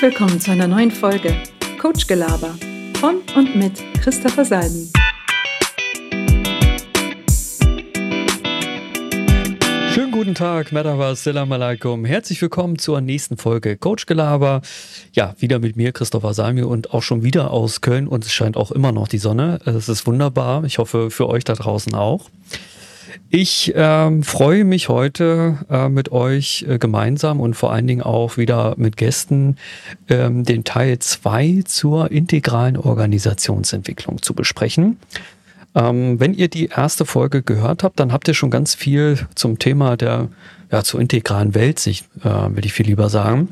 Herzlich willkommen zu einer neuen Folge Coach Gelaber von und mit Christopher Salmi. Schönen guten Tag, Merhaba, Salam alaikum. Herzlich willkommen zur nächsten Folge Coach Gelaber. Ja, wieder mit mir, Christopher Salmi und auch schon wieder aus Köln und es scheint auch immer noch die Sonne. Es ist wunderbar. Ich hoffe, für euch da draußen auch. Ich ähm, freue mich heute äh, mit euch äh, gemeinsam und vor allen Dingen auch wieder mit Gästen ähm, den Teil 2 zur integralen Organisationsentwicklung zu besprechen. Ähm, wenn ihr die erste Folge gehört habt, dann habt ihr schon ganz viel zum Thema der, ja, zur integralen Weltsicht, äh, will ich viel lieber sagen,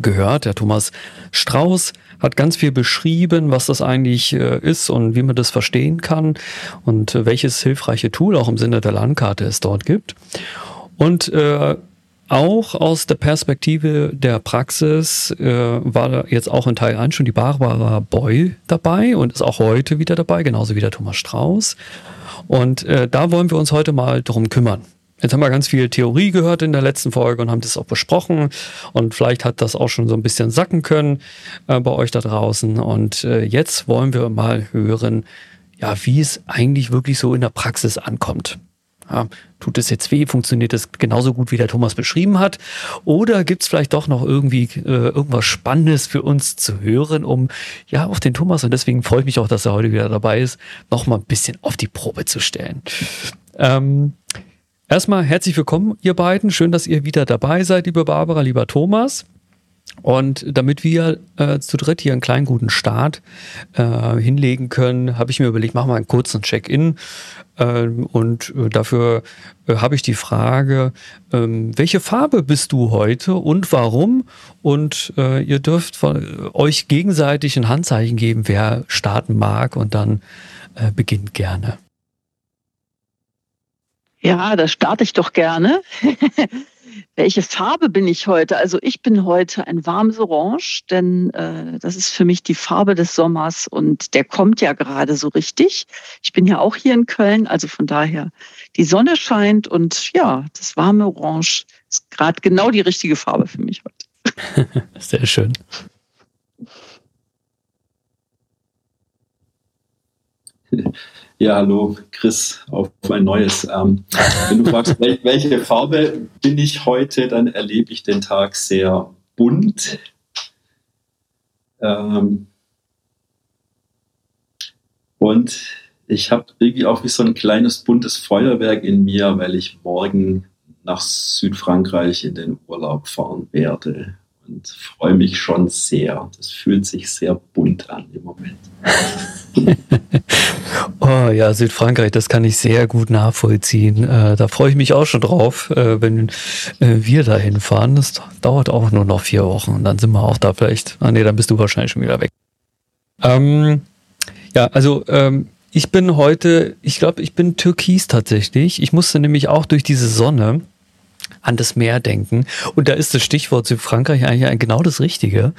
gehört. Der Thomas Strauß hat ganz viel beschrieben, was das eigentlich äh, ist und wie man das verstehen kann und äh, welches hilfreiche Tool auch im Sinne der Landkarte es dort gibt. Und äh, auch aus der Perspektive der Praxis äh, war jetzt auch in Teil 1 schon die Barbara Boy dabei und ist auch heute wieder dabei, genauso wie der Thomas Strauß. Und äh, da wollen wir uns heute mal drum kümmern. Jetzt haben wir ganz viel Theorie gehört in der letzten Folge und haben das auch besprochen. Und vielleicht hat das auch schon so ein bisschen sacken können äh, bei euch da draußen. Und äh, jetzt wollen wir mal hören, ja, wie es eigentlich wirklich so in der Praxis ankommt. Ja, tut es jetzt weh? Funktioniert es genauso gut, wie der Thomas beschrieben hat? Oder gibt es vielleicht doch noch irgendwie äh, irgendwas Spannendes für uns zu hören, um ja auf den Thomas, und deswegen freue ich mich auch, dass er heute wieder dabei ist, noch mal ein bisschen auf die Probe zu stellen. Ähm, erstmal herzlich willkommen, ihr beiden. Schön, dass ihr wieder dabei seid, liebe Barbara, lieber Thomas. Und damit wir äh, zu dritt hier einen kleinen guten Start äh, hinlegen können, habe ich mir überlegt, machen wir einen kurzen Check-in. Ähm, und äh, dafür äh, habe ich die Frage, ähm, welche Farbe bist du heute und warum? Und äh, ihr dürft von, euch gegenseitig ein Handzeichen geben, wer starten mag und dann äh, beginnt gerne. Ja, da starte ich doch gerne. Welche Farbe bin ich heute? Also ich bin heute ein warmes Orange, denn äh, das ist für mich die Farbe des Sommers und der kommt ja gerade so richtig. Ich bin ja auch hier in Köln, also von daher die Sonne scheint und ja, das warme Orange ist gerade genau die richtige Farbe für mich heute. Sehr schön. Ja, hallo, Chris, auf ein neues. Ähm, wenn du fragst, welche Farbe bin ich heute, dann erlebe ich den Tag sehr bunt. Ähm, und ich habe irgendwie auch wie so ein kleines buntes Feuerwerk in mir, weil ich morgen nach Südfrankreich in den Urlaub fahren werde und freue mich schon sehr. Das fühlt sich sehr bunt an im Moment. oh ja, Südfrankreich, das kann ich sehr gut nachvollziehen. Äh, da freue ich mich auch schon drauf, äh, wenn äh, wir da hinfahren. Das dauert auch nur noch vier Wochen und dann sind wir auch da vielleicht. Ah nee, dann bist du wahrscheinlich schon wieder weg. Ähm, ja, also ähm, ich bin heute, ich glaube, ich bin türkis tatsächlich. Ich musste nämlich auch durch diese Sonne an das Meer denken. Und da ist das Stichwort Südfrankreich eigentlich genau das Richtige.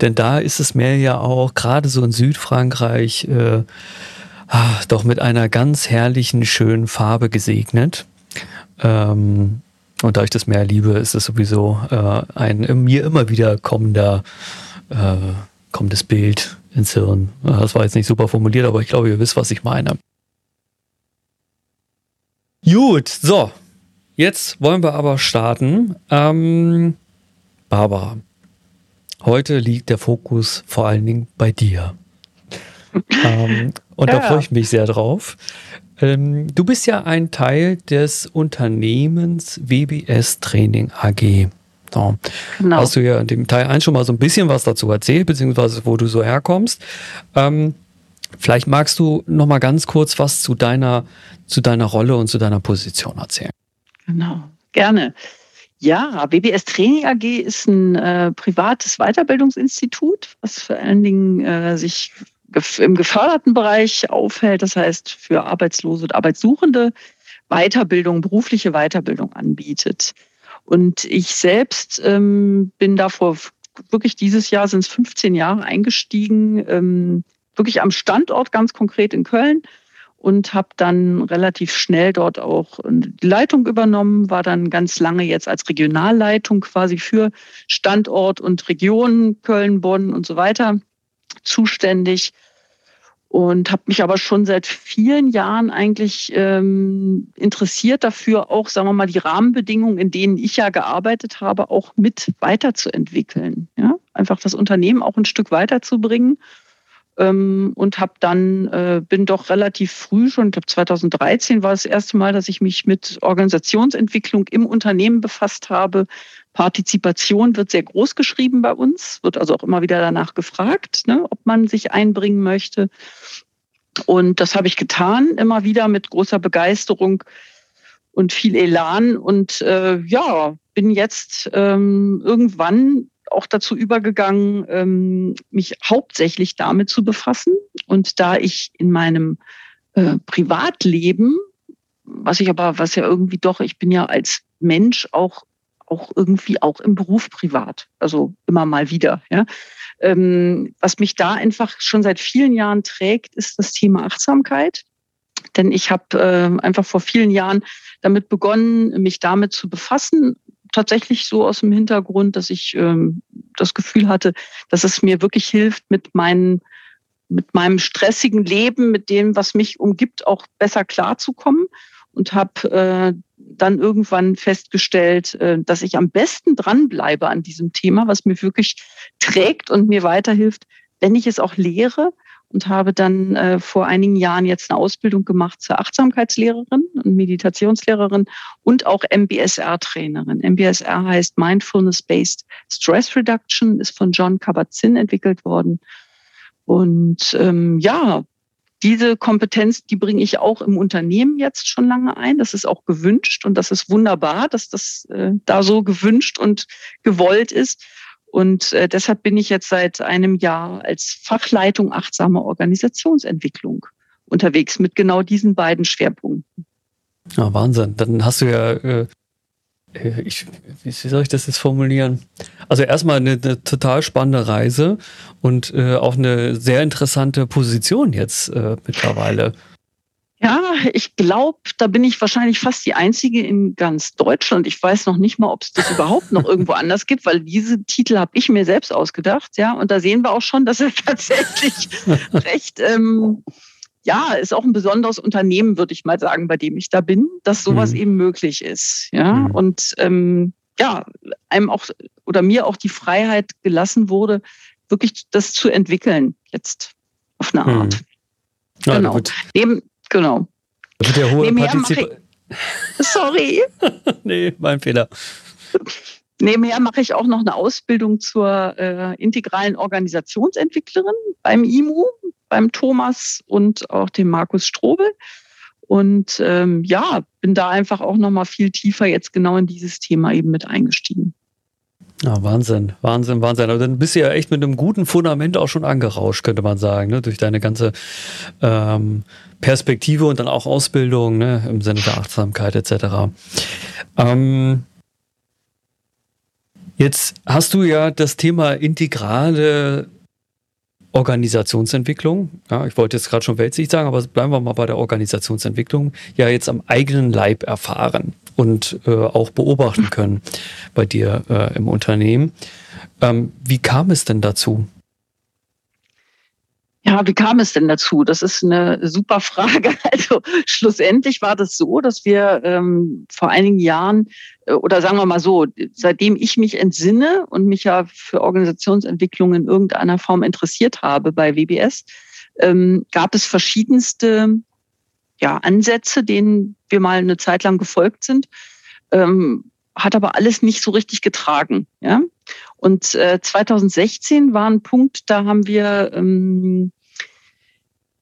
Denn da ist das Meer ja auch gerade so in Südfrankreich äh, doch mit einer ganz herrlichen, schönen Farbe gesegnet. Ähm, und da ich das Meer liebe, ist es sowieso äh, ein mir immer wieder kommender, äh, kommendes Bild ins Hirn. Das war jetzt nicht super formuliert, aber ich glaube, ihr wisst, was ich meine. Gut, so, Jetzt wollen wir aber starten. Ähm, Barbara, heute liegt der Fokus vor allen Dingen bei dir. Ähm, und ja. da freue ich mich sehr drauf. Ähm, du bist ja ein Teil des Unternehmens WBS Training AG. So. Genau. Hast du ja in dem Teil 1 schon mal so ein bisschen was dazu erzählt, beziehungsweise wo du so herkommst. Ähm, vielleicht magst du noch mal ganz kurz was zu deiner, zu deiner Rolle und zu deiner Position erzählen. Genau, gerne. Ja, BBS Training AG ist ein äh, privates Weiterbildungsinstitut, was vor allen Dingen äh, sich im geförderten Bereich aufhält, das heißt für Arbeitslose und Arbeitssuchende Weiterbildung, berufliche Weiterbildung anbietet. Und ich selbst ähm, bin davor wirklich dieses Jahr sind es 15 Jahre eingestiegen, ähm, wirklich am Standort ganz konkret in Köln und habe dann relativ schnell dort auch die Leitung übernommen, war dann ganz lange jetzt als Regionalleitung quasi für Standort und Region Köln, Bonn und so weiter zuständig und habe mich aber schon seit vielen Jahren eigentlich ähm, interessiert dafür, auch, sagen wir mal, die Rahmenbedingungen, in denen ich ja gearbeitet habe, auch mit weiterzuentwickeln. Ja? Einfach das Unternehmen auch ein Stück weiterzubringen. Ähm, und habe dann, äh, bin doch relativ früh schon, ich glaube 2013 war das erste Mal, dass ich mich mit Organisationsentwicklung im Unternehmen befasst habe, Partizipation wird sehr groß geschrieben bei uns, wird also auch immer wieder danach gefragt, ne, ob man sich einbringen möchte. Und das habe ich getan, immer wieder mit großer Begeisterung und viel Elan. Und äh, ja, bin jetzt ähm, irgendwann auch dazu übergegangen, ähm, mich hauptsächlich damit zu befassen. Und da ich in meinem äh, Privatleben, was ich aber, was ja irgendwie doch, ich bin ja als Mensch auch auch irgendwie auch im Beruf privat, also immer mal wieder. Ja. Ähm, was mich da einfach schon seit vielen Jahren trägt, ist das Thema Achtsamkeit. Denn ich habe äh, einfach vor vielen Jahren damit begonnen, mich damit zu befassen. Tatsächlich so aus dem Hintergrund, dass ich ähm, das Gefühl hatte, dass es mir wirklich hilft, mit meinen mit meinem stressigen Leben, mit dem, was mich umgibt, auch besser klarzukommen. Und habe äh, dann irgendwann festgestellt, äh, dass ich am besten dranbleibe an diesem Thema, was mir wirklich trägt und mir weiterhilft, wenn ich es auch lehre und habe dann äh, vor einigen Jahren jetzt eine Ausbildung gemacht zur Achtsamkeitslehrerin und Meditationslehrerin und auch MBSR-Trainerin. MBSR heißt Mindfulness-Based Stress Reduction, ist von John Kabat-Zinn entwickelt worden. Und ähm, ja, diese Kompetenz, die bringe ich auch im Unternehmen jetzt schon lange ein. Das ist auch gewünscht und das ist wunderbar, dass das äh, da so gewünscht und gewollt ist. Und äh, deshalb bin ich jetzt seit einem Jahr als Fachleitung achtsame Organisationsentwicklung unterwegs mit genau diesen beiden Schwerpunkten. Ja, Wahnsinn. Dann hast du ja äh, äh, ich, wie soll ich das jetzt formulieren? Also erstmal eine, eine total spannende Reise und äh, auch eine sehr interessante Position jetzt äh, mittlerweile. Ja, ich glaube, da bin ich wahrscheinlich fast die Einzige in ganz Deutschland. Ich weiß noch nicht mal, ob es das überhaupt noch irgendwo anders gibt, weil diese Titel habe ich mir selbst ausgedacht. Ja, und da sehen wir auch schon, dass er tatsächlich recht ähm, ja, ist auch ein besonderes Unternehmen, würde ich mal sagen, bei dem ich da bin, dass sowas mhm. eben möglich ist. Ja, mhm. und ähm, ja, einem auch oder mir auch die Freiheit gelassen wurde, wirklich das zu entwickeln jetzt auf eine Art. Mhm. Ja, genau. Neben, genau. Das wird ja hohe Partizip Sorry. nee, mein Fehler. Nebenher mache ich auch noch eine Ausbildung zur äh, integralen Organisationsentwicklerin beim IMU beim Thomas und auch dem Markus Strobel. Und ähm, ja, bin da einfach auch nochmal viel tiefer jetzt genau in dieses Thema eben mit eingestiegen. Ja, Wahnsinn, Wahnsinn, Wahnsinn. Aber dann bist du ja echt mit einem guten Fundament auch schon angerauscht, könnte man sagen, ne? durch deine ganze ähm, Perspektive und dann auch Ausbildung ne? im Sinne der Achtsamkeit etc. Ähm, jetzt hast du ja das Thema integrale Organisationsentwicklung, ja, ich wollte jetzt gerade schon Weltsicht sagen, aber bleiben wir mal bei der Organisationsentwicklung, ja jetzt am eigenen Leib erfahren und äh, auch beobachten können bei dir äh, im Unternehmen. Ähm, wie kam es denn dazu? Ja, wie kam es denn dazu? Das ist eine super Frage. Also schlussendlich war das so, dass wir ähm, vor einigen Jahren äh, oder sagen wir mal so, seitdem ich mich entsinne und mich ja für Organisationsentwicklung in irgendeiner Form interessiert habe bei WBS, ähm, gab es verschiedenste ja, Ansätze, denen wir mal eine Zeit lang gefolgt sind. Ähm, hat aber alles nicht so richtig getragen. Ja? Und äh, 2016 war ein Punkt, da haben wir ähm,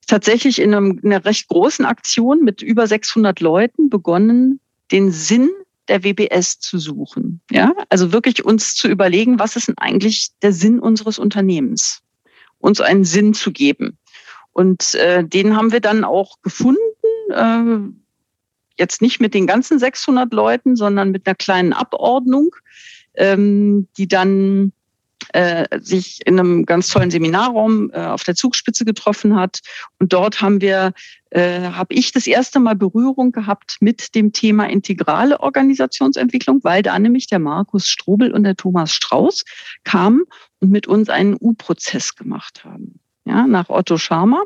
tatsächlich in, einem, in einer recht großen Aktion mit über 600 Leuten begonnen, den Sinn der WBS zu suchen. Ja, also wirklich uns zu überlegen, was ist denn eigentlich der Sinn unseres Unternehmens? Uns einen Sinn zu geben. Und äh, den haben wir dann auch gefunden. Äh, jetzt nicht mit den ganzen 600 Leuten, sondern mit einer kleinen Abordnung, ähm, die dann äh, sich in einem ganz tollen Seminarraum äh, auf der Zugspitze getroffen hat. Und dort haben wir, äh, habe ich das erste Mal Berührung gehabt mit dem Thema integrale Organisationsentwicklung, weil da nämlich der Markus Strobel und der Thomas Strauß kamen und mit uns einen U-Prozess gemacht haben, ja, nach Otto Scharmer.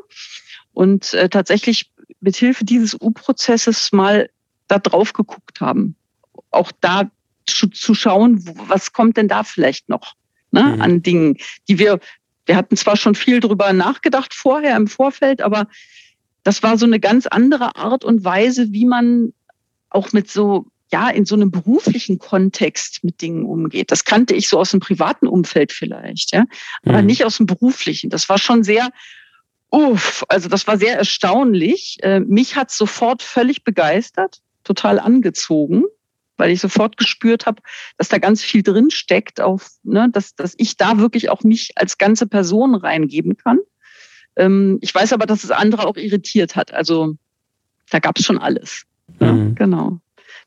Und äh, tatsächlich mit Hilfe dieses U-Prozesses mal da drauf geguckt haben. Auch da zu, zu schauen, was kommt denn da vielleicht noch ne, mhm. an Dingen, die wir, wir hatten zwar schon viel drüber nachgedacht vorher im Vorfeld, aber das war so eine ganz andere Art und Weise, wie man auch mit so, ja, in so einem beruflichen Kontext mit Dingen umgeht. Das kannte ich so aus dem privaten Umfeld vielleicht, ja, aber mhm. nicht aus dem beruflichen. Das war schon sehr, uff, also das war sehr erstaunlich. Äh, mich hat sofort völlig begeistert, total angezogen weil ich sofort gespürt habe, dass da ganz viel drin steckt, auf, ne, dass, dass ich da wirklich auch mich als ganze Person reingeben kann. Ähm, ich weiß aber, dass es andere auch irritiert hat. Also da gab es schon alles. Ja, mhm. Genau.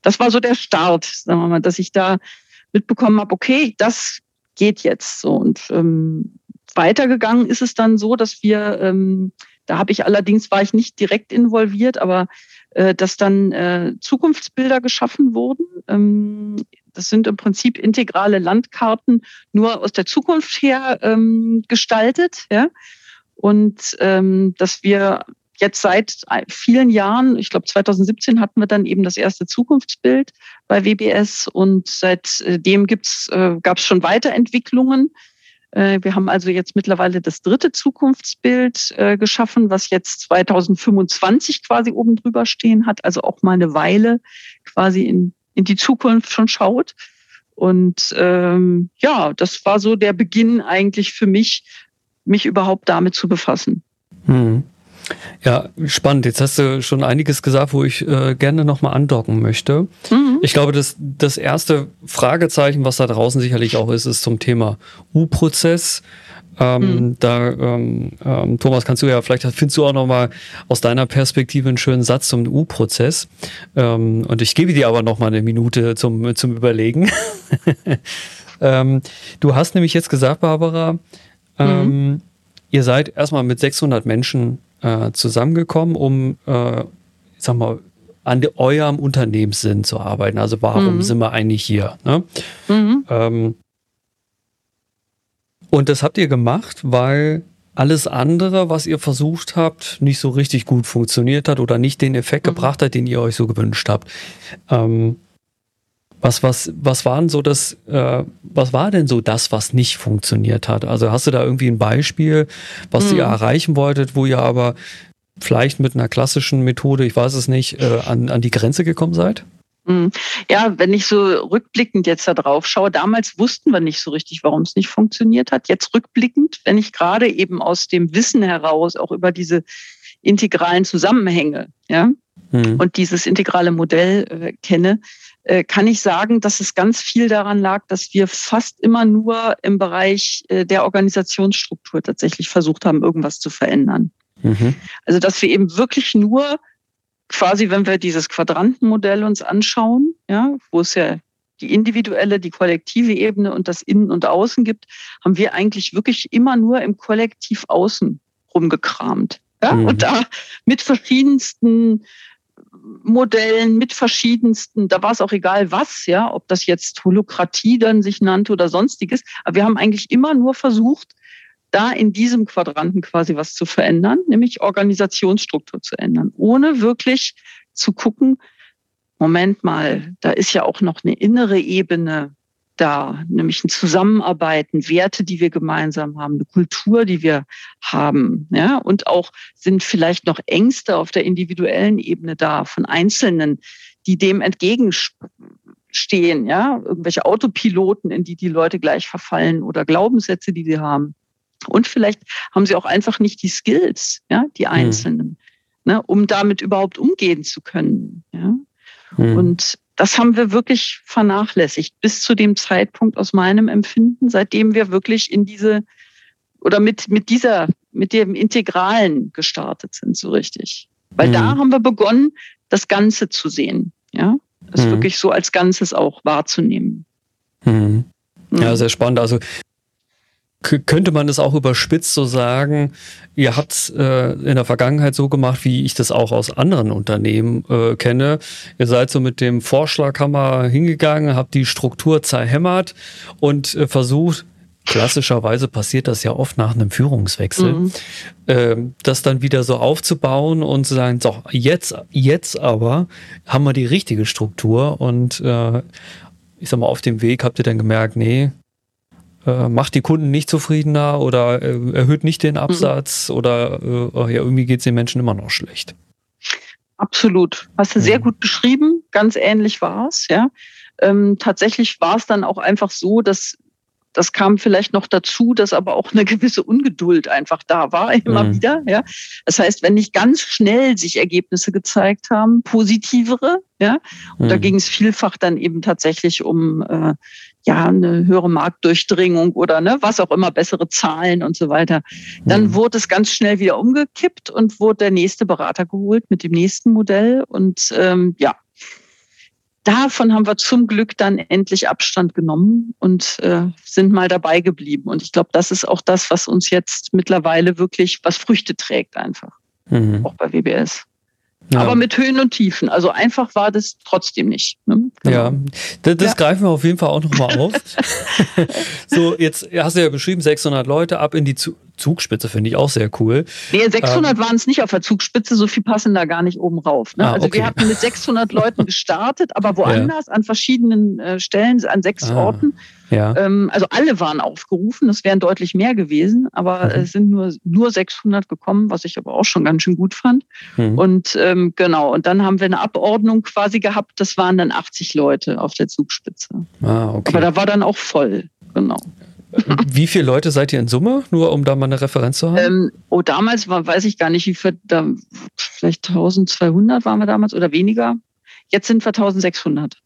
Das war so der Start, sagen wir mal, dass ich da mitbekommen habe, okay, das geht jetzt so. Und ähm, weitergegangen ist es dann so, dass wir, ähm, da habe ich allerdings, war ich nicht direkt involviert, aber äh, dass dann äh, Zukunftsbilder geschaffen wurden. Ähm, das sind im Prinzip integrale Landkarten nur aus der Zukunft her ähm, gestaltet. Ja? Und ähm, dass wir jetzt seit vielen Jahren, ich glaube 2017 hatten wir dann eben das erste Zukunftsbild bei WBS und seitdem gibt's, äh, gab es schon Weiterentwicklungen. Äh, wir haben also jetzt mittlerweile das dritte Zukunftsbild äh, geschaffen, was jetzt 2025 quasi oben drüber stehen hat, also auch mal eine Weile quasi in, in die Zukunft schon schaut. Und ähm, ja, das war so der Beginn eigentlich für mich, mich überhaupt damit zu befassen. Hm. Ja, spannend. Jetzt hast du schon einiges gesagt, wo ich äh, gerne nochmal andocken möchte. Mhm. Ich glaube, das, das erste Fragezeichen, was da draußen sicherlich auch ist, ist zum Thema U-Prozess. Ähm, mhm. Da, ähm, ähm, Thomas, kannst du ja, vielleicht findest du auch nochmal aus deiner Perspektive einen schönen Satz zum U-Prozess. Ähm, und ich gebe dir aber nochmal eine Minute zum, zum Überlegen. ähm, du hast nämlich jetzt gesagt, Barbara, ähm, mhm. ihr seid erstmal mit 600 Menschen äh, zusammengekommen, um, äh, ich sag mal, an eurem Unternehmenssinn zu arbeiten. Also warum mhm. sind wir eigentlich hier? Ne? Mhm. Ähm, und das habt ihr gemacht, weil alles andere, was ihr versucht habt, nicht so richtig gut funktioniert hat oder nicht den Effekt mhm. gebracht hat, den ihr euch so gewünscht habt. Ähm, was, was, was waren so das, äh, was war denn so das, was nicht funktioniert hat? Also hast du da irgendwie ein Beispiel, was mhm. ihr erreichen wolltet, wo ihr aber vielleicht mit einer klassischen Methode, ich weiß es nicht, äh, an, an die Grenze gekommen seid? Mhm. Ja, wenn ich so rückblickend jetzt da drauf schaue, damals wussten wir nicht so richtig, warum es nicht funktioniert hat. Jetzt rückblickend, wenn ich gerade eben aus dem Wissen heraus auch über diese integralen Zusammenhänge, ja, mhm. und dieses integrale Modell äh, kenne, kann ich sagen, dass es ganz viel daran lag, dass wir fast immer nur im Bereich äh, der Organisationsstruktur tatsächlich versucht haben, irgendwas zu verändern. Mhm. Also, dass wir eben wirklich nur quasi, wenn wir dieses Quadrantenmodell uns anschauen, ja, wo es ja die individuelle, die kollektive Ebene und das Innen und Außen gibt, haben wir eigentlich wirklich immer nur im Kollektiv Außen rumgekramt. Ja? Mhm. Und da mit verschiedensten Modellen mit verschiedensten, da war es auch egal was, ja, ob das jetzt Holokratie dann sich nannte oder sonstiges. Aber wir haben eigentlich immer nur versucht, da in diesem Quadranten quasi was zu verändern, nämlich Organisationsstruktur zu ändern, ohne wirklich zu gucken, Moment mal, da ist ja auch noch eine innere Ebene da, nämlich ein Zusammenarbeiten, Werte, die wir gemeinsam haben, eine Kultur, die wir haben, ja, und auch sind vielleicht noch Ängste auf der individuellen Ebene da von Einzelnen, die dem entgegenstehen, ja, irgendwelche Autopiloten, in die die Leute gleich verfallen oder Glaubenssätze, die sie haben. Und vielleicht haben sie auch einfach nicht die Skills, ja, die hm. Einzelnen, mhm. ne, um damit überhaupt umgehen zu können, ja. Mhm. Und das haben wir wirklich vernachlässigt bis zu dem Zeitpunkt aus meinem Empfinden, seitdem wir wirklich in diese oder mit, mit dieser, mit dem Integralen gestartet sind, so richtig. Weil mhm. da haben wir begonnen, das Ganze zu sehen, ja. Das mhm. wirklich so als Ganzes auch wahrzunehmen. Mhm. Ja, sehr spannend. Also könnte man es auch überspitzt so sagen, ihr habt äh, in der Vergangenheit so gemacht, wie ich das auch aus anderen Unternehmen äh, kenne. Ihr seid so mit dem Vorschlaghammer hingegangen, habt die Struktur zerhämmert und äh, versucht, klassischerweise passiert das ja oft nach einem Führungswechsel, mhm. äh, das dann wieder so aufzubauen und zu sagen, so, jetzt, jetzt aber haben wir die richtige Struktur und äh, ich sag mal, auf dem Weg habt ihr dann gemerkt, nee, äh, macht die Kunden nicht zufriedener oder äh, erhöht nicht den Absatz mhm. oder äh, ja, irgendwie geht es den Menschen immer noch schlecht. Absolut. Hast du mhm. sehr gut beschrieben. Ganz ähnlich war es, ja. Ähm, tatsächlich war es dann auch einfach so, dass das kam vielleicht noch dazu, dass aber auch eine gewisse Ungeduld einfach da war, immer mhm. wieder. Ja. Das heißt, wenn nicht ganz schnell sich Ergebnisse gezeigt haben, positivere, ja, und mhm. da ging es vielfach dann eben tatsächlich um äh, ja eine höhere Marktdurchdringung oder ne, was auch immer, bessere Zahlen und so weiter. Dann mhm. wurde es ganz schnell wieder umgekippt und wurde der nächste Berater geholt mit dem nächsten Modell. Und ähm, ja, davon haben wir zum Glück dann endlich Abstand genommen und äh, sind mal dabei geblieben. Und ich glaube, das ist auch das, was uns jetzt mittlerweile wirklich was Früchte trägt einfach. Mhm. Auch bei WBS. Ja. Aber mit Höhen und Tiefen. Also einfach war das trotzdem nicht. Ne? Genau. Ja, das, das ja. greifen wir auf jeden Fall auch nochmal auf. so, jetzt hast du ja beschrieben, 600 Leute ab in die Zugspitze, finde ich auch sehr cool. Nee, 600 ähm, waren es nicht auf der Zugspitze, so viel passen da gar nicht oben rauf. Ne? Ah, also okay. wir hatten mit 600 Leuten gestartet, aber woanders, ja. an verschiedenen äh, Stellen, an sechs ah. Orten. Ja. Ähm, also alle waren aufgerufen, es wären deutlich mehr gewesen, aber mhm. es sind nur, nur 600 gekommen, was ich aber auch schon ganz schön gut fand. Mhm. Und ähm, genau, und dann haben wir eine Abordnung quasi gehabt, das waren dann 80 Leute auf der Zugspitze. Ah, okay. Aber da war dann auch voll, genau. Wie viele Leute seid ihr in Summe, nur um da mal eine Referenz zu haben? Ähm, oh, damals war, weiß ich gar nicht, wie viel, da, vielleicht 1200 waren wir damals oder weniger. Jetzt sind wir 1600.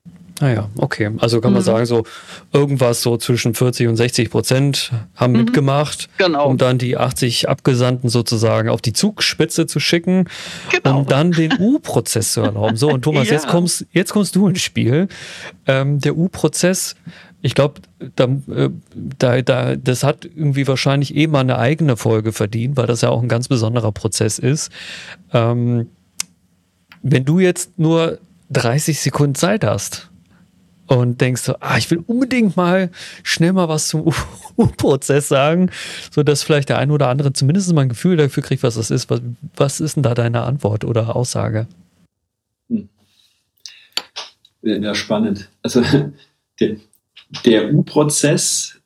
Ah ja, okay. Also kann man mhm. sagen, so irgendwas so zwischen 40 und 60 Prozent haben mhm. mitgemacht, genau. um dann die 80 Abgesandten sozusagen auf die Zugspitze zu schicken, genau. um dann den U-Prozess zu erlauben. So, und Thomas, ja. jetzt, kommst, jetzt kommst du ins Spiel. Ähm, der U-Prozess, ich glaube, da, äh, da, da, das hat irgendwie wahrscheinlich eh mal eine eigene Folge verdient, weil das ja auch ein ganz besonderer Prozess ist. Ähm, wenn du jetzt nur 30 Sekunden Zeit hast, und denkst so, ah, ich will unbedingt mal schnell mal was zum U-Prozess sagen, so dass vielleicht der eine oder andere zumindest mal ein Gefühl dafür kriegt, was das ist. Was, was ist denn da deine Antwort oder Aussage? Hm. Ja, spannend. Also der, der U-Prozess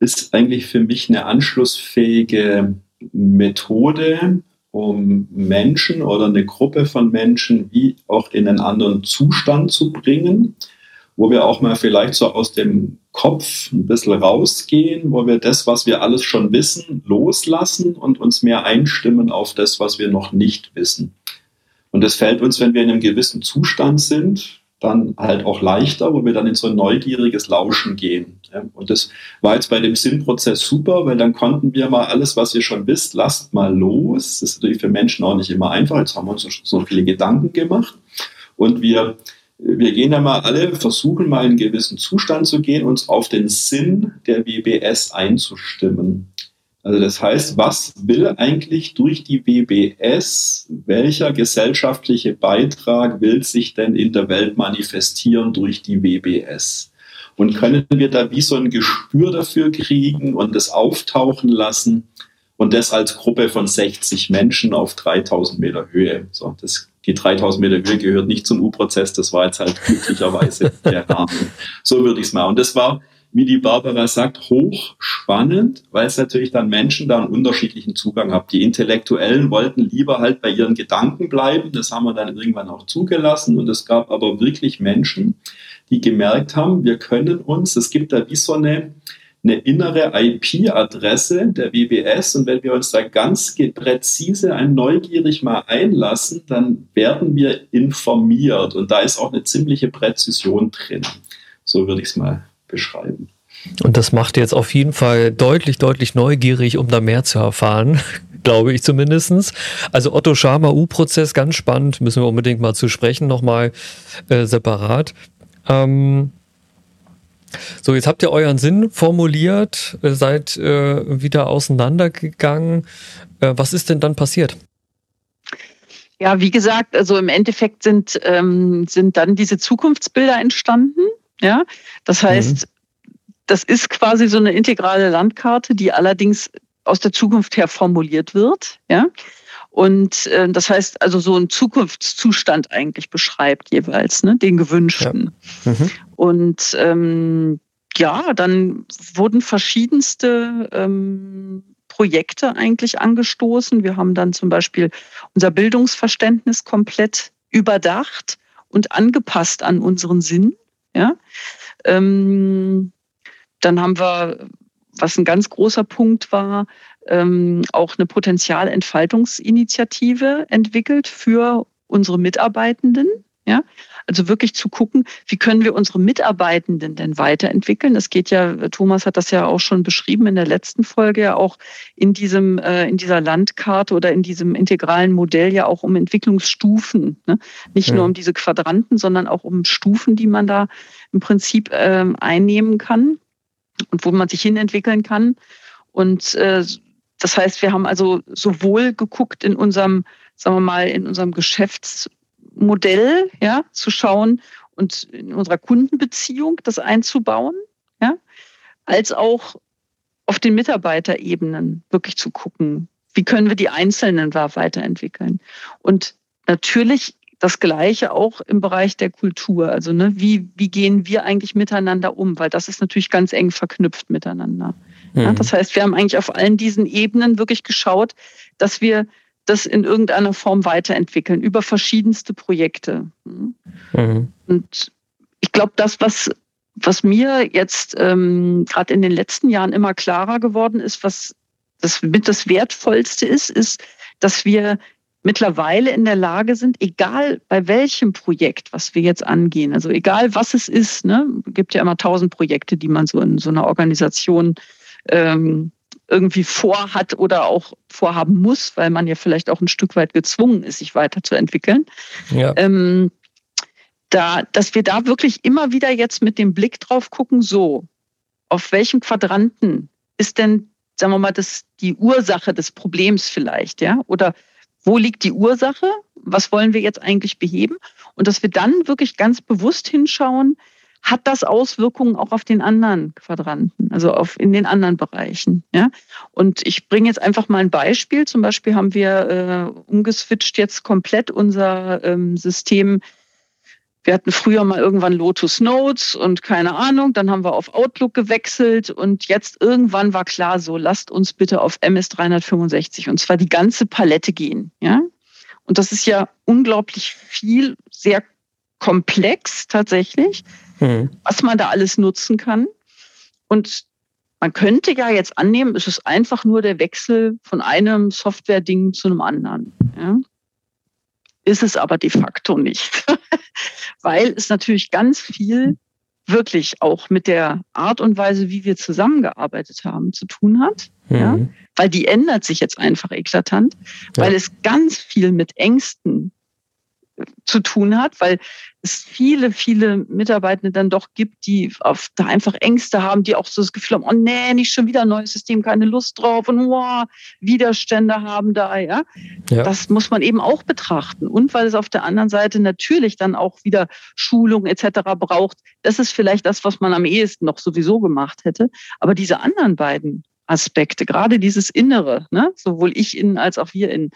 ist eigentlich für mich eine anschlussfähige Methode, um Menschen oder eine Gruppe von Menschen wie auch in einen anderen Zustand zu bringen wo wir auch mal vielleicht so aus dem Kopf ein bisschen rausgehen, wo wir das, was wir alles schon wissen, loslassen und uns mehr einstimmen auf das, was wir noch nicht wissen. Und das fällt uns, wenn wir in einem gewissen Zustand sind, dann halt auch leichter, wo wir dann in so ein neugieriges Lauschen gehen. Und das war jetzt bei dem Sinnprozess super, weil dann konnten wir mal alles, was ihr schon wisst, lasst mal los. Das ist natürlich für Menschen auch nicht immer einfach. Jetzt haben wir uns so viele Gedanken gemacht. Und wir wir gehen da mal alle, versuchen mal in einen gewissen Zustand zu gehen, uns auf den Sinn der WBS einzustimmen. Also das heißt, was will eigentlich durch die WBS, welcher gesellschaftliche Beitrag will sich denn in der Welt manifestieren durch die WBS? Und können wir da wie so ein Gespür dafür kriegen und das auftauchen lassen und das als Gruppe von 60 Menschen auf 3000 Meter Höhe? So, das die 3000 Meter Höhe gehört nicht zum U-Prozess, das war jetzt halt glücklicherweise der Rahmen. So würde ich es machen. Und das war, wie die Barbara sagt, hochspannend, weil es natürlich dann Menschen da einen unterschiedlichen Zugang haben. Die Intellektuellen wollten lieber halt bei ihren Gedanken bleiben, das haben wir dann irgendwann auch zugelassen. Und es gab aber wirklich Menschen, die gemerkt haben, wir können uns, es gibt da wie so eine, eine innere IP-Adresse der WBS und wenn wir uns da ganz präzise ein neugierig mal einlassen, dann werden wir informiert und da ist auch eine ziemliche Präzision drin. So würde ich es mal beschreiben. Und das macht jetzt auf jeden Fall deutlich, deutlich neugierig, um da mehr zu erfahren, glaube ich zumindestens. Also Otto Schama U-Prozess, ganz spannend, müssen wir unbedingt mal zu sprechen, nochmal äh, separat. Ähm, So, jetzt habt ihr euren Sinn formuliert, äh, seid äh, wieder auseinandergegangen. Äh, was ist denn dann passiert? Ja, wie gesagt, also im Endeffekt sind, ähm, sind dann diese Zukunftsbilder entstanden. Ja, das heißt, mhm. das ist quasi so eine integrale Landkarte, die allerdings aus der Zukunft her formuliert wird. Ja, und äh, das heißt also so ein Zukunftszustand eigentlich beschreibt jeweils, ne, den gewünschten. Ja. Mhm. Und ähm, ja, dann wurden verschiedenste ähm, Projekte eigentlich angestoßen. Wir haben dann zum Beispiel unser Bildungsverständnis komplett überdacht und angepasst an unseren Sinn. Ja. Ähm, dann haben wir, was ein ganz großer Punkt war, ähm, auch eine Potenzialentfaltungsinitiative entwickelt für unsere Mitarbeitenden. Ja, also wirklich zu gucken, wie können wir unsere Mitarbeitenden denn weiterentwickeln? Es geht ja, Thomas hat das ja auch schon beschrieben in der letzten Folge, ja auch in diesem, äh, in dieser Landkarte oder in diesem integralen Modell ja auch um Entwicklungsstufen. Ne? Nicht ja. nur um diese Quadranten, sondern auch um Stufen, die man da im Prinzip äh, einnehmen kann und wo man sich hinentwickeln kann. Und äh, das heißt, wir haben also sowohl geguckt in unserem, sagen wir mal, in unserem Geschäftsmodell, ja, zu schauen und in unserer Kundenbeziehung das einzubauen, ja, als auch auf den Mitarbeiterebenen wirklich zu gucken, wie können wir die Einzelnen weiterentwickeln. Und natürlich das Gleiche auch im Bereich der Kultur. Also ne, wie, wie gehen wir eigentlich miteinander um? Weil das ist natürlich ganz eng verknüpft miteinander. Ja, mhm. das heißt, wir haben eigentlich auf allen diesen Ebenen wirklich geschaut, dass wir das in irgendeiner Form weiterentwickeln über verschiedenste Projekte. Mhm. Und ich glaube, das, was, was mir jetzt ähm, gerade in den letzten Jahren immer klarer geworden ist, was das mit das Wertvollste ist, ist, dass wir mittlerweile in der Lage sind, egal bei welchem Projekt, was wir jetzt angehen, also egal was es ist, ne, gibt ja immer tausend Projekte, die man so in so einer Organisation ähm, irgendwie vorhat oder auch vorhaben muss, weil man ja vielleicht auch ein Stück weit gezwungen ist, sich weiterzuentwickeln. Ja. Ähm, da, dass wir da wirklich immer wieder jetzt mit dem Blick drauf gucken, so, auf welchem Quadranten ist denn, sagen wir mal, das, die Ursache des Problems vielleicht, ja? Oder wo liegt die Ursache? Was wollen wir jetzt eigentlich beheben? Und dass wir dann wirklich ganz bewusst hinschauen, hat das Auswirkungen auch auf den anderen Quadranten, also auf in den anderen Bereichen. Ja? Und ich bringe jetzt einfach mal ein Beispiel. Zum Beispiel haben wir äh, umgeswitcht jetzt komplett unser ähm, System. Wir hatten früher mal irgendwann Lotus Notes und keine Ahnung, dann haben wir auf Outlook gewechselt und jetzt irgendwann war klar, so lasst uns bitte auf MS 365 und zwar die ganze Palette gehen. Ja? Und das ist ja unglaublich viel, sehr komplex tatsächlich mhm. was man da alles nutzen kann. Und man könnte ja jetzt annehmen, es ist einfach nur der Wechsel von einem Software-Ding zu einem anderen. Ja? Ist es aber de facto nicht, weil es natürlich ganz viel wirklich auch mit der Art und Weise, wie wir zusammengearbeitet haben, zu tun hat. Mhm. Ja? Weil die ändert sich jetzt einfach eklatant, ja. weil es ganz viel mit Ängsten zu tun hat, weil es viele, viele Mitarbeitende dann doch gibt, die auf, da einfach Ängste haben, die auch so das Gefühl haben, oh nee, nicht schon wieder ein neues System, keine Lust drauf und wow, Widerstände haben da, ja? ja. Das muss man eben auch betrachten. Und weil es auf der anderen Seite natürlich dann auch wieder Schulung etc. braucht. Das ist vielleicht das, was man am ehesten noch sowieso gemacht hätte. Aber diese anderen beiden Aspekte, gerade dieses Innere, ne, sowohl ich innen als auch wir innen,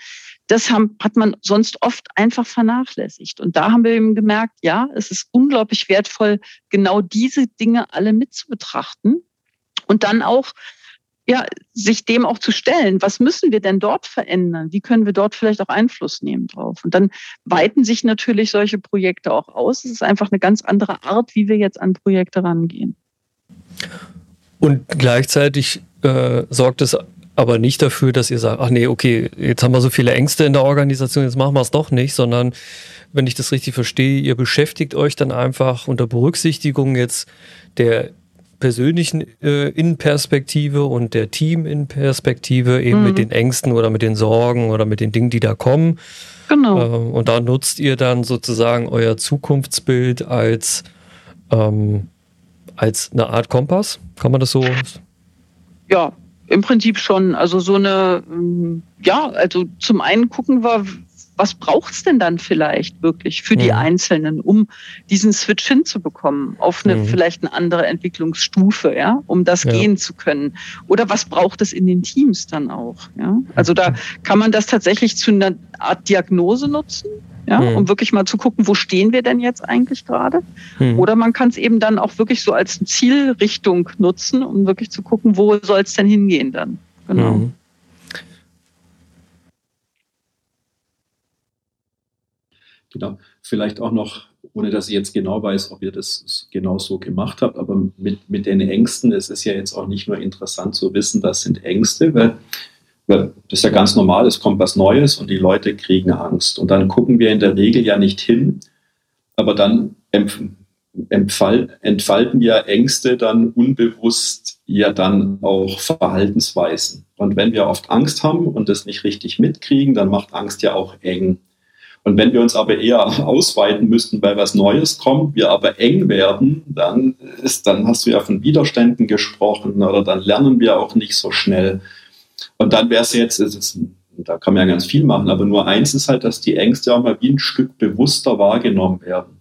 das haben, hat man sonst oft einfach vernachlässigt. Und da haben wir eben gemerkt, ja, es ist unglaublich wertvoll, genau diese Dinge alle mitzubetrachten und dann auch ja, sich dem auch zu stellen. Was müssen wir denn dort verändern? Wie können wir dort vielleicht auch Einfluss nehmen drauf? Und dann weiten sich natürlich solche Projekte auch aus. Es ist einfach eine ganz andere Art, wie wir jetzt an Projekte rangehen. Und gleichzeitig äh, sorgt es aber nicht dafür, dass ihr sagt, ach nee, okay, jetzt haben wir so viele Ängste in der Organisation, jetzt machen wir es doch nicht, sondern wenn ich das richtig verstehe, ihr beschäftigt euch dann einfach unter Berücksichtigung jetzt der persönlichen äh, Innenperspektive und der Team-Innenperspektive eben mhm. mit den Ängsten oder mit den Sorgen oder mit den Dingen, die da kommen. Genau. Äh, und da nutzt ihr dann sozusagen euer Zukunftsbild als ähm, als eine Art Kompass? Kann man das so? Ja, im Prinzip schon. Also so eine, ähm, ja, also zum einen gucken wir, was braucht's denn dann vielleicht wirklich für die mhm. Einzelnen, um diesen Switch hinzubekommen auf eine mhm. vielleicht eine andere Entwicklungsstufe, ja, um das ja. gehen zu können? Oder was braucht es in den Teams dann auch? Ja, also da kann man das tatsächlich zu einer Art Diagnose nutzen. Ja, mhm. um wirklich mal zu gucken, wo stehen wir denn jetzt eigentlich gerade? Mhm. Oder man kann es eben dann auch wirklich so als Zielrichtung nutzen, um wirklich zu gucken, wo soll es denn hingehen dann? Genau. Genau. Vielleicht auch noch, ohne dass ich jetzt genau weiß, ob ihr das genau so gemacht habt, aber mit, mit den Ängsten, es ist ja jetzt auch nicht nur interessant zu wissen, das sind Ängste, weil, weil das ist ja ganz normal, es kommt was Neues und die Leute kriegen Angst. Und dann gucken wir in der Regel ja nicht hin, aber dann entfalten ja Ängste dann unbewusst ja dann auch Verhaltensweisen. Und wenn wir oft Angst haben und das nicht richtig mitkriegen, dann macht Angst ja auch eng. Und wenn wir uns aber eher ausweiten müssten, weil was Neues kommt, wir aber eng werden, dann ist, dann hast du ja von Widerständen gesprochen oder dann lernen wir auch nicht so schnell. Und dann wäre es jetzt, da kann man ja ganz viel machen, aber nur eins ist halt, dass die Ängste auch mal wie ein Stück bewusster wahrgenommen werden.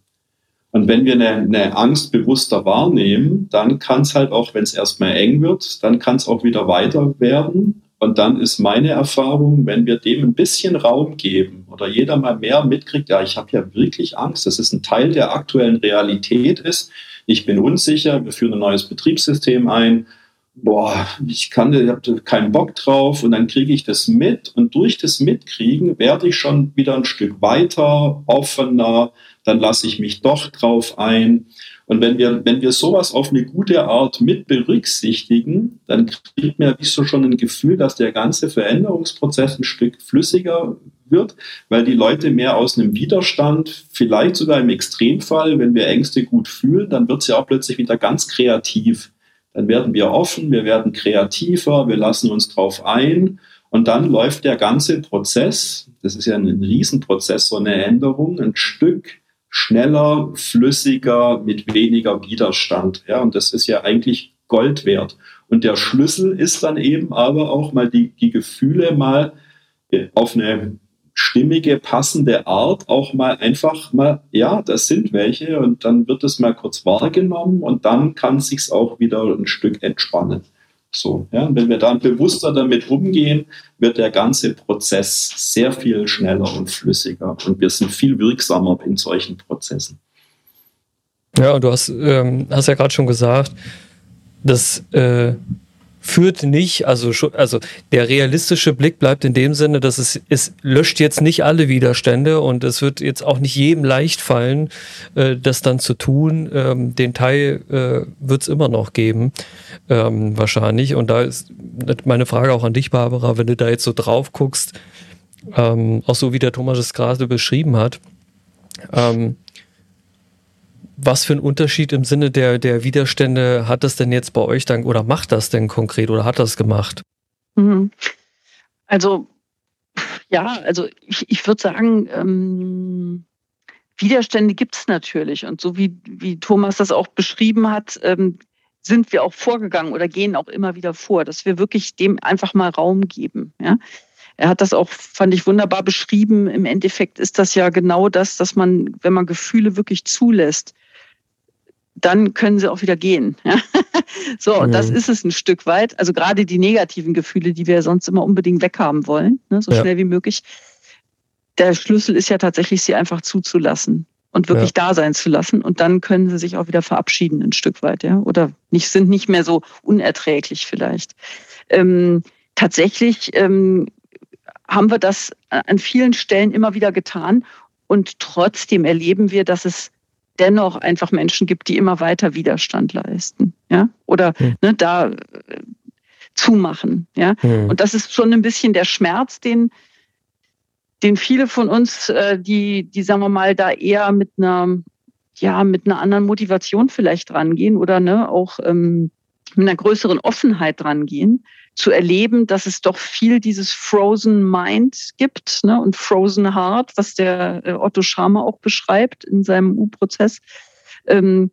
Und wenn wir eine, eine Angst bewusster wahrnehmen, dann kann es halt auch, wenn es erstmal eng wird, dann kann es auch wieder weiter werden. Und dann ist meine Erfahrung, wenn wir dem ein bisschen Raum geben oder jeder mal mehr mitkriegt, ja, ich habe ja wirklich Angst, dass es ein Teil der aktuellen Realität ist. Ich bin unsicher, wir führen ein neues Betriebssystem ein. Boah, ich kann, ich habe keinen Bock drauf und dann kriege ich das mit und durch das Mitkriegen werde ich schon wieder ein Stück weiter, offener, dann lasse ich mich doch drauf ein. Und wenn wir, wenn wir sowas auf eine gute Art mit berücksichtigen, dann kriegt man ja wie so schon ein Gefühl, dass der ganze Veränderungsprozess ein Stück flüssiger wird, weil die Leute mehr aus einem Widerstand, vielleicht sogar im Extremfall, wenn wir Ängste gut fühlen, dann wird ja auch plötzlich wieder ganz kreativ. Dann werden wir offen, wir werden kreativer, wir lassen uns drauf ein und dann läuft der ganze Prozess, das ist ja ein Riesenprozess, so eine Änderung, ein Stück schneller, flüssiger, mit weniger Widerstand. Ja, und das ist ja eigentlich Gold wert. Und der Schlüssel ist dann eben aber auch mal die, die Gefühle mal auf eine stimmige, passende Art auch mal einfach mal, ja, das sind welche und dann wird es mal kurz wahrgenommen und dann kann sich's auch wieder ein Stück entspannen. So, ja, und wenn wir dann bewusster damit umgehen, wird der ganze Prozess sehr viel schneller und flüssiger und wir sind viel wirksamer in solchen Prozessen. Ja, und du hast, ähm, hast ja gerade schon gesagt, dass äh, führt nicht, also, also der realistische Blick bleibt in dem Sinne, dass es, es löscht jetzt nicht alle Widerstände und es wird jetzt auch nicht jedem leicht fallen, äh, das dann zu tun. Ähm, den Teil äh, wird es immer noch geben, ähm, wahrscheinlich. Und da ist meine Frage auch an dich, Barbara, wenn du da jetzt so drauf guckst, ähm, auch so wie der Thomas es gerade beschrieben hat, ähm, was für einen Unterschied im Sinne der, der Widerstände hat das denn jetzt bei euch dann oder macht das denn konkret oder hat das gemacht? Mhm. Also, ja, also ich, ich würde sagen, ähm, Widerstände gibt es natürlich. Und so wie, wie Thomas das auch beschrieben hat, ähm, sind wir auch vorgegangen oder gehen auch immer wieder vor, dass wir wirklich dem einfach mal Raum geben. Ja? Er hat das auch, fand ich, wunderbar beschrieben. Im Endeffekt ist das ja genau das, dass man, wenn man Gefühle wirklich zulässt, dann können sie auch wieder gehen. So, und mhm. das ist es ein Stück weit. Also gerade die negativen Gefühle, die wir sonst immer unbedingt weghaben wollen, ne, so ja. schnell wie möglich. Der Schlüssel ist ja tatsächlich, sie einfach zuzulassen und wirklich ja. da sein zu lassen. Und dann können sie sich auch wieder verabschieden ein Stück weit, ja. Oder nicht, sind nicht mehr so unerträglich vielleicht. Ähm, tatsächlich ähm, haben wir das an vielen Stellen immer wieder getan. Und trotzdem erleben wir, dass es dennoch einfach Menschen gibt, die immer weiter Widerstand leisten, ja, oder hm. ne, da äh, zumachen, ja. Hm. Und das ist schon ein bisschen der Schmerz, den den viele von uns, äh, die, die sagen wir mal, da eher mit einer, ja, mit einer anderen Motivation vielleicht rangehen oder ne, auch ähm, mit einer größeren Offenheit rangehen, zu erleben, dass es doch viel dieses Frozen Mind gibt ne, und Frozen Heart, was der äh, Otto Schama auch beschreibt in seinem U-Prozess. Ähm,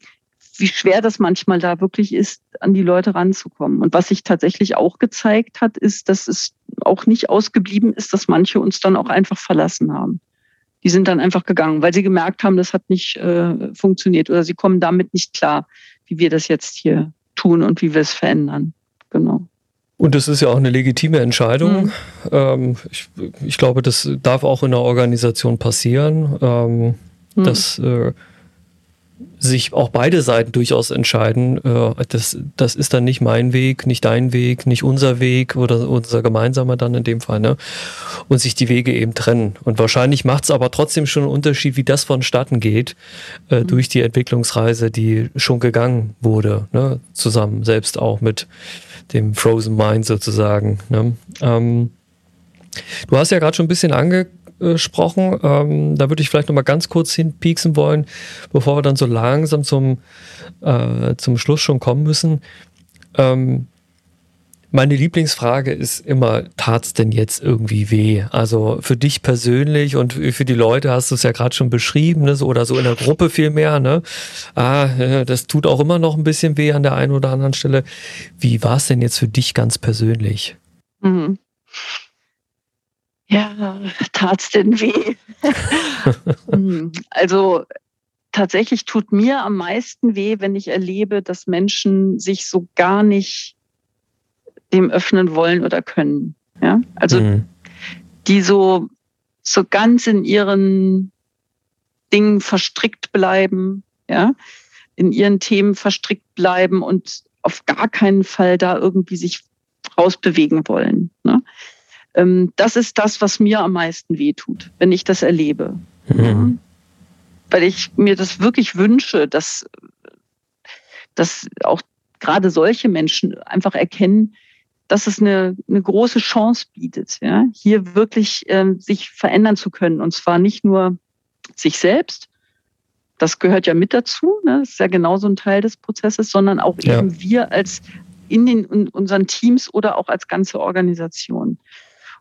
wie schwer das manchmal da wirklich ist, an die Leute ranzukommen. Und was sich tatsächlich auch gezeigt hat, ist, dass es auch nicht ausgeblieben ist, dass manche uns dann auch einfach verlassen haben. Die sind dann einfach gegangen, weil sie gemerkt haben, das hat nicht äh, funktioniert oder sie kommen damit nicht klar, wie wir das jetzt hier tun und wie wir es verändern. Genau. Und das ist ja auch eine legitime Entscheidung. Mhm. Ähm, ich, ich, glaube, das darf auch in einer Organisation passieren, ähm, mhm. dass äh, sich auch beide Seiten durchaus entscheiden, äh, das, das ist dann nicht mein Weg, nicht dein Weg, nicht unser Weg oder unser gemeinsamer dann in dem Fall, ne? Und sich die Wege eben trennen. Und wahrscheinlich macht es aber trotzdem schon einen Unterschied, wie das vonstatten geht, äh, mhm. durch die Entwicklungsreise, die schon gegangen wurde, ne? Zusammen, selbst auch mit dem Frozen Mind sozusagen. Ne? Ähm, du hast ja gerade schon ein bisschen angeguckt, gesprochen. Ähm, da würde ich vielleicht noch mal ganz kurz hinpieksen wollen, bevor wir dann so langsam zum, äh, zum Schluss schon kommen müssen. Ähm, meine Lieblingsfrage ist immer, tat's denn jetzt irgendwie weh? Also für dich persönlich und für die Leute hast du es ja gerade schon beschrieben, ne? so, oder so in der Gruppe vielmehr, ne? Ah, das tut auch immer noch ein bisschen weh an der einen oder anderen Stelle. Wie war es denn jetzt für dich ganz persönlich? Mhm. Ja, tat's denn weh? Hm, also tatsächlich tut mir am meisten weh, wenn ich erlebe, dass Menschen sich so gar nicht dem öffnen wollen oder können. Ja, also mhm. die so so ganz in ihren Dingen verstrickt bleiben, ja, in ihren Themen verstrickt bleiben und auf gar keinen Fall da irgendwie sich rausbewegen wollen. Ne? Ähm, das ist das, was mir am meisten wehtut, wenn ich das erlebe. Mhm. Weil ich mir das wirklich wünsche, dass, dass auch gerade solche Menschen einfach erkennen, dass es eine, eine große Chance bietet, ja, hier wirklich ähm, sich verändern zu können. Und zwar nicht nur sich selbst, das gehört ja mit dazu, ne? das ist ja genauso ein Teil des Prozesses, sondern auch ja. eben wir als in, den, in unseren Teams oder auch als ganze Organisation.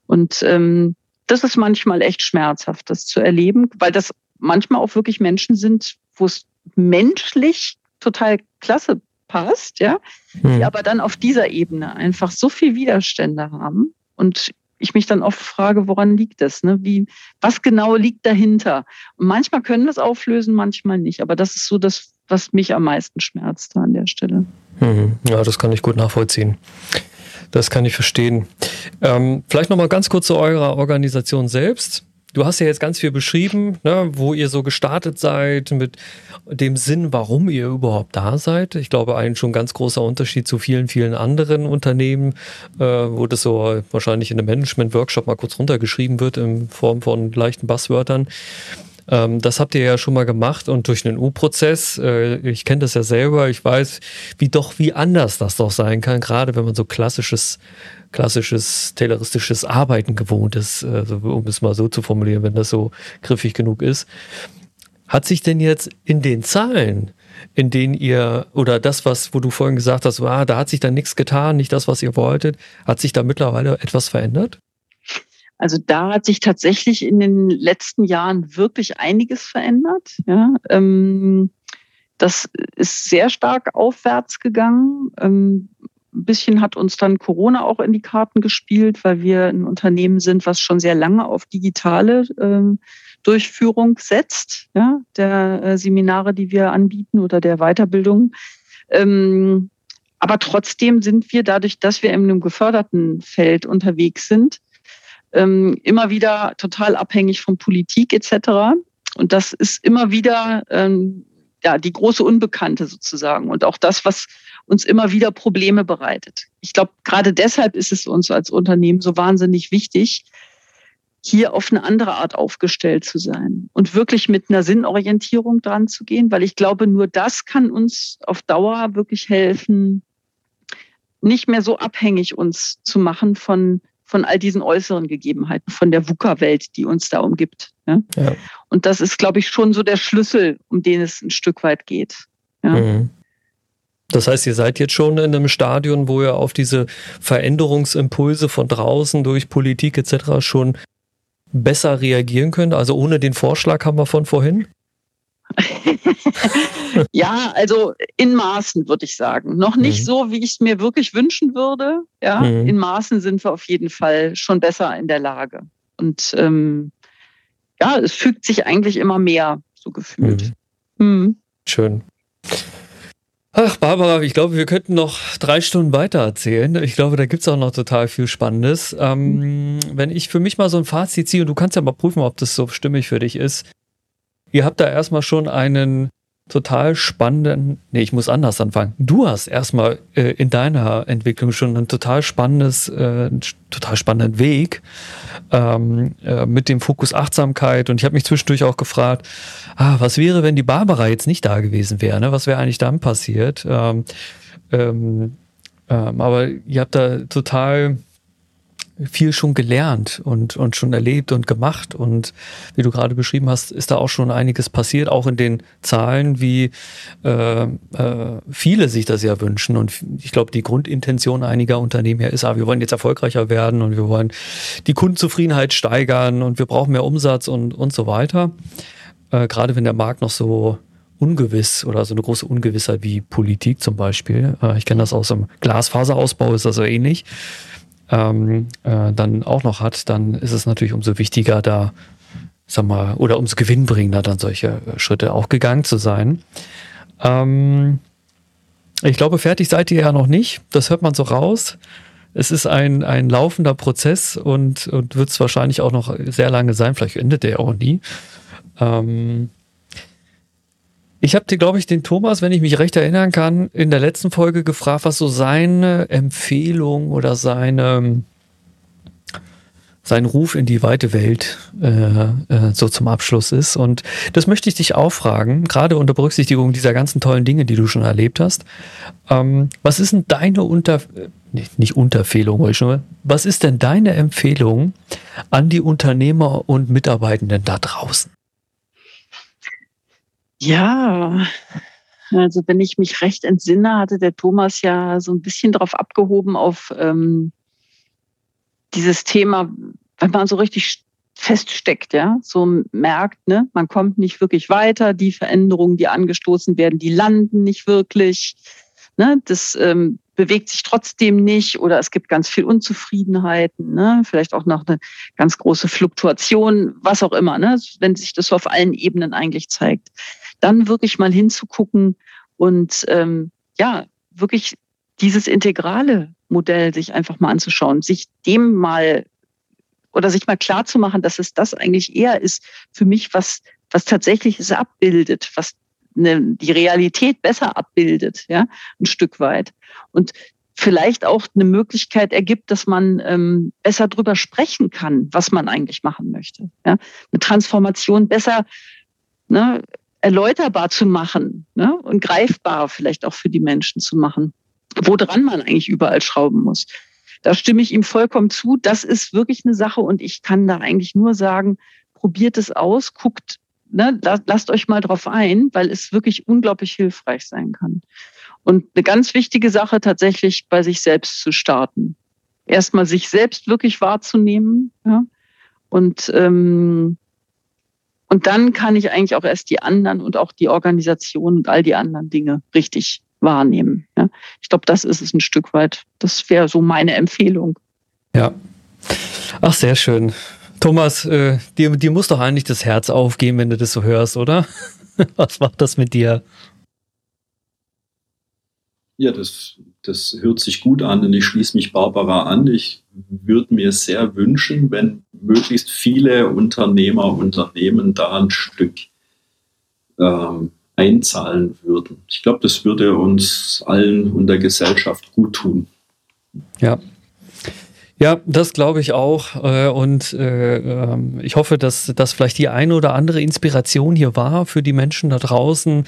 Und ähm, das ist manchmal echt schmerzhaft, das zu erleben, weil das manchmal auch wirklich Menschen sind, wo es menschlich total klasse passt, ja, hm. die aber dann auf dieser Ebene einfach so viel Widerstände haben und ich mich dann oft frage, woran liegt das? Ne? Wie, was genau liegt dahinter? Und manchmal können wir es auflösen, manchmal nicht. Aber das ist so das, was mich am meisten schmerzt an der Stelle. Hm. Ja, das kann ich gut nachvollziehen. Das kann ich verstehen. Ähm, vielleicht nochmal ganz kurz zu eurer Organisation selbst. Du hast ja jetzt ganz viel beschrieben, ne, wo ihr so gestartet seid, mit dem Sinn, warum ihr überhaupt da seid. Ich glaube, ein schon ganz großer Unterschied zu vielen, vielen anderen Unternehmen, äh, wo das so wahrscheinlich in einem Management-Workshop mal kurz runtergeschrieben wird in Form von leichten Basswörtern. Ähm, das habt ihr ja schon mal gemacht und durch den U-Prozess, äh, ich kenne das ja selber, ich weiß, wie doch, wie anders das doch sein kann, gerade wenn man so klassisches, klassisches, tayloristisches Arbeiten gewohnt ist, also, um es mal so zu formulieren, wenn das so griffig genug ist. Hat sich denn jetzt in den Zahlen, in denen ihr, oder das, was, wo du vorhin gesagt hast, ah, da hat sich dann nichts getan, nicht das, was ihr wolltet, hat sich da mittlerweile etwas verändert? Also da hat sich tatsächlich in den letzten Jahren wirklich einiges verändert. Ja, ähm, das ist sehr stark aufwärts gegangen. Ähm, ein bisschen hat uns dann Corona auch in die Karten gespielt, weil wir ein Unternehmen sind, was schon sehr lange auf digitale ähm, Durchführung setzt, ja, der äh, Seminare, die wir anbieten oder der Weiterbildung. Ähm, aber trotzdem sind wir dadurch, dass wir in einem geförderten Feld unterwegs sind, ähm, immer wieder total abhängig von Politik etc. Und das ist immer wieder ähm, ja, die große Unbekannte sozusagen und auch das, was uns immer wieder Probleme bereitet. Ich glaube, gerade deshalb ist es uns als Unternehmen so wahnsinnig wichtig, hier auf eine andere Art aufgestellt zu sein und wirklich mit einer Sinnorientierung dran zu gehen, weil ich glaube, nur das kann uns auf Dauer wirklich helfen, nicht mehr so abhängig uns zu machen von von all diesen äußeren Gegebenheiten, von der VUCA-Welt, die uns da umgibt. Ja? ja? Und das ist, glaube ich, schon so der Schlüssel, um den es ein Stück weit geht. Ja? Mhm. Das heißt, ihr seid jetzt schon in einem Stadion, wo ihr auf diese Veränderungsimpulse von draußen durch Politik etc. schon besser reagieren könnt. Also ohne den Vorschlag haben wir von vorhin? ja, also in Maßen würde ich sagen. Noch nicht mhm. so, wie ich es mir wirklich wünschen würde. Ja, mhm. in Maßen sind wir auf jeden Fall schon besser in der Lage. Und ähm, ja, es fügt sich eigentlich immer mehr, so gefühlt. Mhm. mhm. Schön. Ach, Barbara, ich glaube, wir könnten noch drei Stunden weiter erzählen. Ich glaube, da gibt's auch noch total viel Spannendes. Ähm, wenn ich für mich mal so ein Fazit ziehe, und du kannst ja mal prüfen, ob das so stimmig für dich ist. Ihr habt da erstmal schon einen total spannenden, nee, ich muss anders anfangen. Du hast erstmal äh, in deiner Entwicklung schon ein total spannendes, äh, total spannenden Weg ähm, äh, mit dem Fokus Achtsamkeit. Und ich habe mich zwischendurch auch gefragt, ah, was wäre, wenn die Barbara jetzt nicht da gewesen wäre? Ne? Was wäre eigentlich dann passiert? Ähm, ähm, ähm aber ihr habt da total viel schon gelernt und, und schon erlebt und gemacht. Und wie du gerade beschrieben hast, ist da auch schon einiges passiert, auch in den Zahlen, wie äh, äh, viele sich das ja wünschen. Und ich glaube, die Grundintention einiger Unternehmen ja ist, ah, wir wollen jetzt erfolgreicher werden und wir wollen die Kundenzufriedenheit steigern und wir brauchen mehr Umsatz und, und so weiter. Äh, gerade wenn der Markt noch so ungewiss oder so eine große Ungewissheit wie Politik zum Beispiel. Äh, ich kenne das aus dem Glasfaserausbau, ist das so ähnlich ähm, äh, dann auch noch hat, dann ist es natürlich umso wichtiger, da, sag mal, oder umso gewinnbringender dann solche äh, Schritte auch gegangen zu sein. Ähm, ich glaube, fertig seid ihr ja noch nicht. Das hört man so raus. Es ist ein, ein laufender Prozess und, und wird es wahrscheinlich auch noch sehr lange sein. Vielleicht endet der auch nie. Ähm, ich habe dir, glaube ich, den Thomas, wenn ich mich recht erinnern kann, in der letzten Folge gefragt, was so seine Empfehlung oder seine sein Ruf in die weite Welt äh, äh, so zum Abschluss ist. Und das möchte ich dich auch fragen, gerade unter Berücksichtigung dieser ganzen tollen Dinge, die du schon erlebt hast. Ähm, was ist denn deine Unter nicht, nicht Unterfehlung, was ist denn deine Empfehlung an die Unternehmer und Mitarbeitenden da draußen? Ja, also wenn ich mich recht entsinne, hatte der Thomas ja so ein bisschen drauf abgehoben auf ähm, dieses Thema, wenn man so richtig feststeckt, ja, so merkt, ne, man kommt nicht wirklich weiter, die Veränderungen, die angestoßen werden, die landen nicht wirklich, ne, das ähm, bewegt sich trotzdem nicht oder es gibt ganz viel Unzufriedenheiten, ne, vielleicht auch noch eine ganz große Fluktuation, was auch immer, ne, wenn sich das so auf allen Ebenen eigentlich zeigt dann wirklich mal hinzugucken und ähm, ja, wirklich dieses integrale Modell sich einfach mal anzuschauen, sich dem mal oder sich mal klar zu machen, dass es das eigentlich eher ist für mich, was, was tatsächlich es abbildet, was eine, die Realität besser abbildet, ja, ein Stück weit. Und vielleicht auch eine Möglichkeit ergibt, dass man ähm, besser drüber sprechen kann, was man eigentlich machen möchte. Ja? Eine Transformation besser ne, erläuterbar zu machen ne? und greifbar vielleicht auch für die Menschen zu machen, woran man eigentlich überall schrauben muss. Da stimme ich ihm vollkommen zu. Das ist wirklich eine Sache und ich kann da eigentlich nur sagen, probiert es aus, guckt, ne, lasst euch mal drauf ein, weil es wirklich unglaublich hilfreich sein kann. Und eine ganz wichtige Sache tatsächlich bei sich selbst zu starten. Erstmal sich selbst wirklich wahrzunehmen ja? und ähm, und dann kann ich eigentlich auch erst die anderen und auch die Organisation und all die anderen Dinge richtig wahrnehmen. Ja. Ich glaube, das ist es ein Stück weit. Das wäre so meine Empfehlung. Ja. Ach, sehr schön. Thomas, äh, dir, dir muss doch eigentlich das Herz aufgehen, wenn du das so hörst, oder? Was macht das mit dir? Ja, das, das hört sich gut an und ich schließe mich Barbara an. Ich würde mir sehr wünschen, wenn möglichst viele Unternehmer, Unternehmen da ein Stück ähm, einzahlen würden. Ich glaube, das würde uns allen und der Gesellschaft gut tun. Ja, ja, das glaube ich auch. Äh, und äh, ähm, ich hoffe, dass das vielleicht die eine oder andere Inspiration hier war für die Menschen da draußen.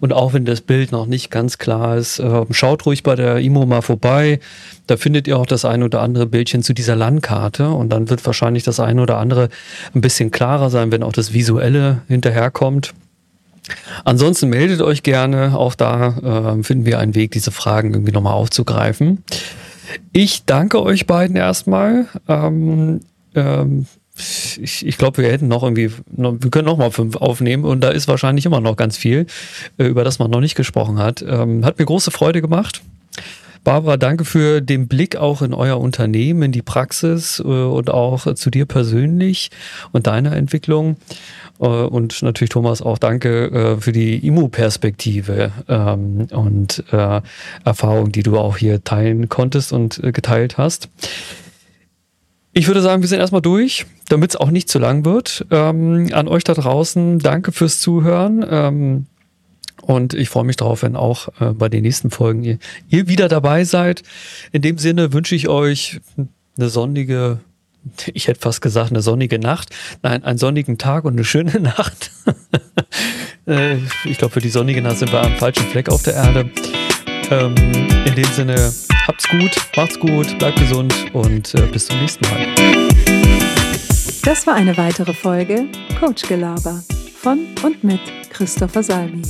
Und auch wenn das Bild noch nicht ganz klar ist, äh, schaut ruhig bei der IMO mal vorbei. Da findet ihr auch das eine oder andere Bildchen zu dieser Landkarte. Und dann wird wahrscheinlich das eine oder andere ein bisschen klarer sein, wenn auch das Visuelle hinterherkommt. Ansonsten meldet euch gerne. Auch da äh, finden wir einen Weg, diese Fragen irgendwie nochmal aufzugreifen. Ich danke euch beiden erstmal. Ähm, ähm, ich, ich glaube, wir hätten noch irgendwie, wir können noch mal fünf aufnehmen und da ist wahrscheinlich immer noch ganz viel, äh, über das man noch nicht gesprochen hat. Ähm, hat mir große Freude gemacht. Barbara, danke für den Blick auch in euer Unternehmen, in die Praxis äh, und auch zu dir persönlich und deiner Entwicklung. Äh, und natürlich, Thomas, auch danke äh, für die IMU-Perspektive ähm, und Erfahrung, die du auch hier teilen konntest und geteilt hast. Ich würde sagen, wir sind erstmal durch, damit es auch nicht zu lang wird. Ähm, an euch da draußen, danke fürs Zuhören. Ähm, und ich freue mich darauf, wenn auch äh, bei den nächsten Folgen ihr, ihr wieder dabei seid. In dem Sinne wünsche ich euch eine sonnige, ich hätte fast gesagt, eine sonnige Nacht. Nein, einen sonnigen Tag und eine schöne Nacht. äh, ich glaube, für die sonnige Nacht sind wir am falschen Fleck auf der Erde. Ähm, in dem Sinne, habt's gut, macht's gut, bleibt gesund und äh, bis zum nächsten Mal. Das war eine weitere Folge Coach Gelaber von und mit Christopher Salmi.